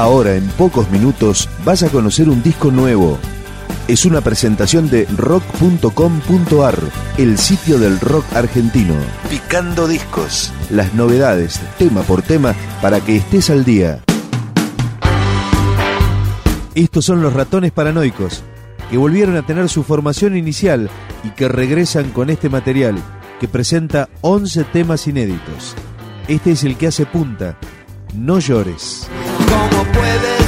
Ahora, en pocos minutos, vas a conocer un disco nuevo. Es una presentación de rock.com.ar, el sitio del rock argentino. Picando discos. Las novedades, tema por tema, para que estés al día. Estos son los ratones paranoicos, que volvieron a tener su formación inicial y que regresan con este material, que presenta 11 temas inéditos. Este es el que hace punta. No llores. ¿Cómo puede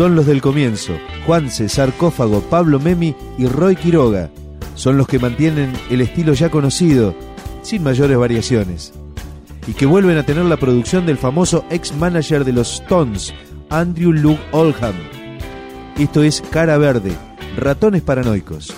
Son los del comienzo. Juanse, Sarcófago, Pablo Memi y Roy Quiroga. Son los que mantienen el estilo ya conocido, sin mayores variaciones. Y que vuelven a tener la producción del famoso ex-manager de los Stones, Andrew Luke Oldham. Esto es Cara Verde, Ratones Paranoicos.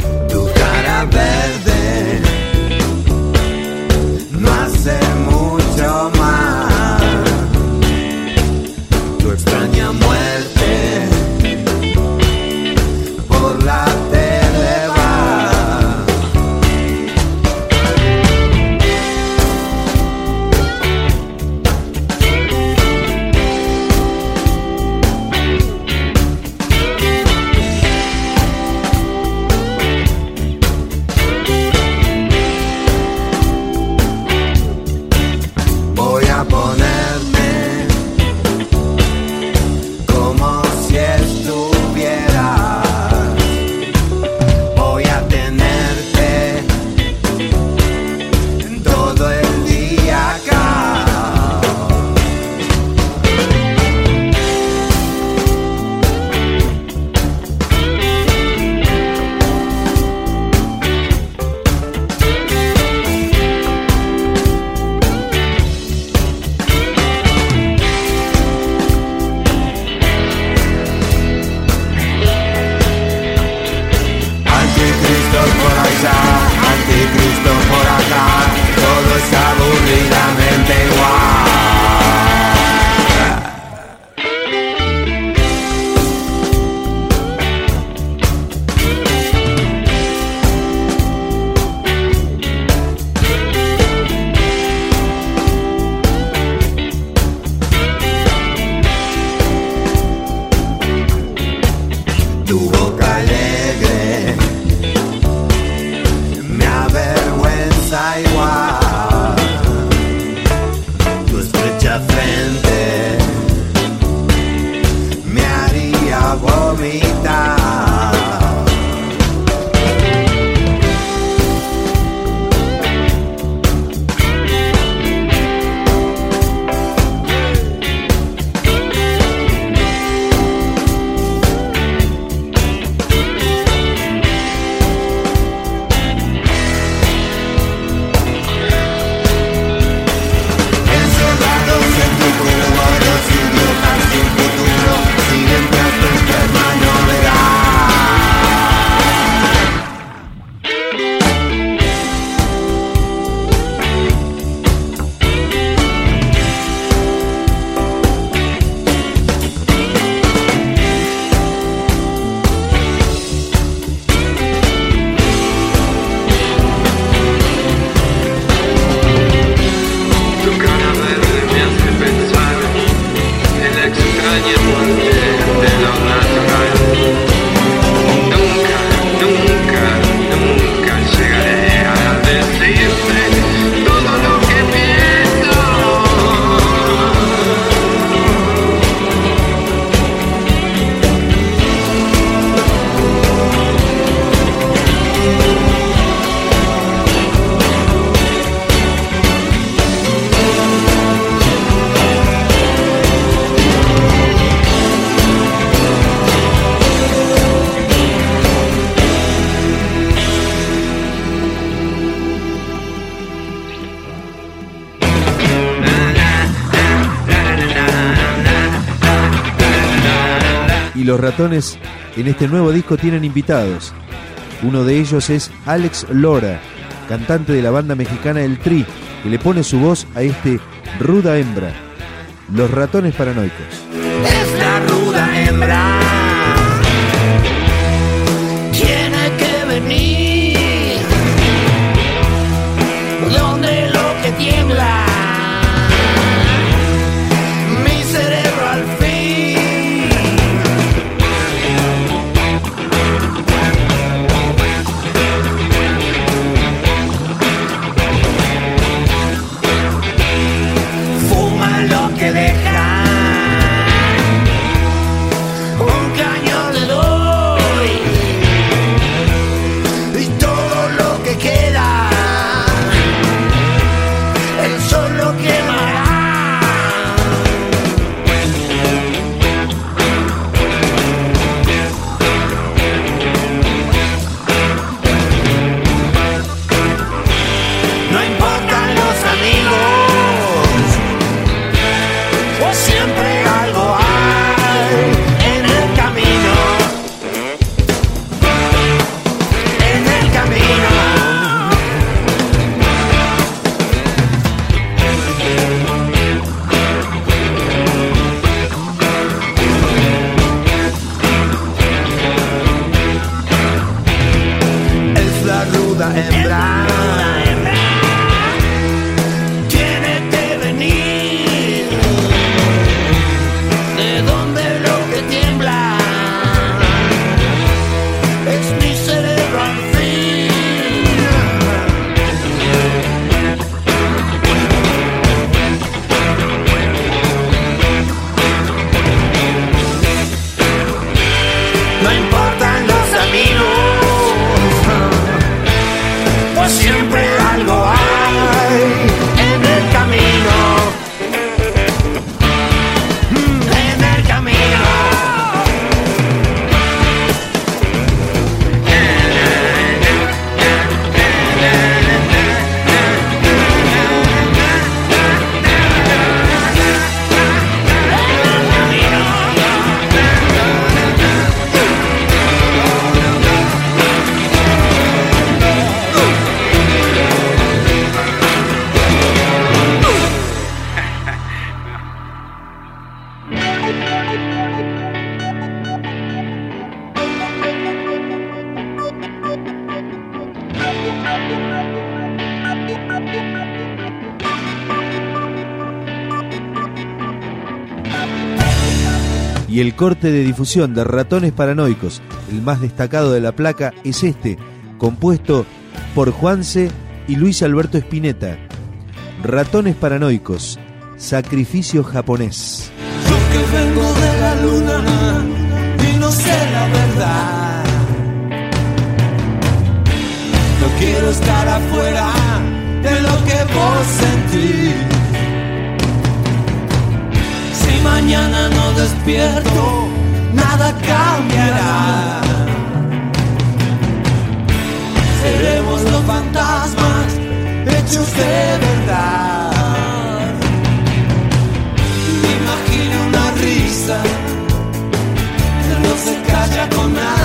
Los ratones en este nuevo disco tienen invitados. Uno de ellos es Alex Lora, cantante de la banda mexicana El Tri, que le pone su voz a este ruda hembra. Los ratones paranoicos. Ruda hembra. Y el corte de difusión de Ratones Paranoicos, el más destacado de la placa, es este, compuesto por Juanse y Luis Alberto Spinetta. Ratones Paranoicos, Sacrificio Japonés. Yo que vengo de la luna y no sé la verdad. No quiero estar afuera de lo que vos sentís. Mañana no despierto, nada cambiará. Seremos los fantasmas hechos de verdad. Me imagino una risa no se calla con nada.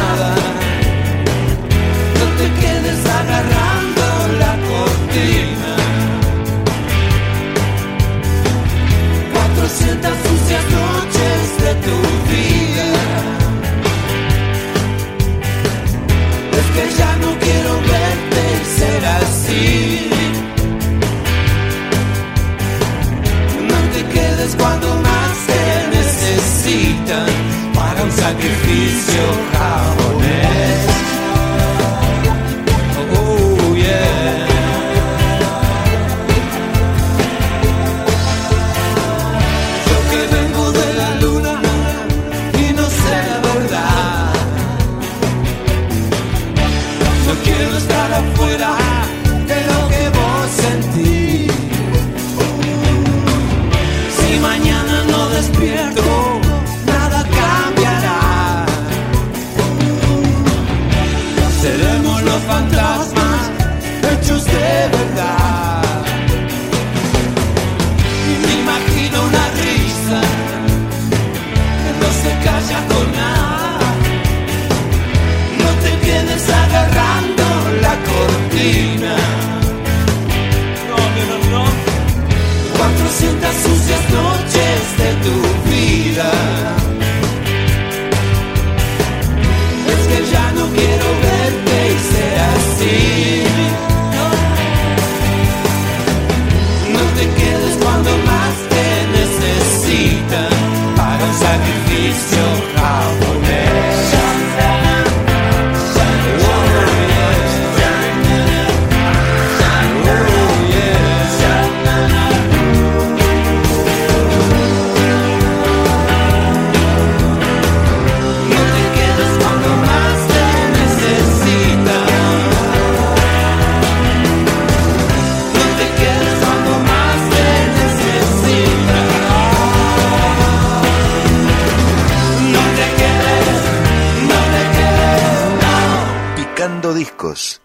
fantasmas, hechos de verdad.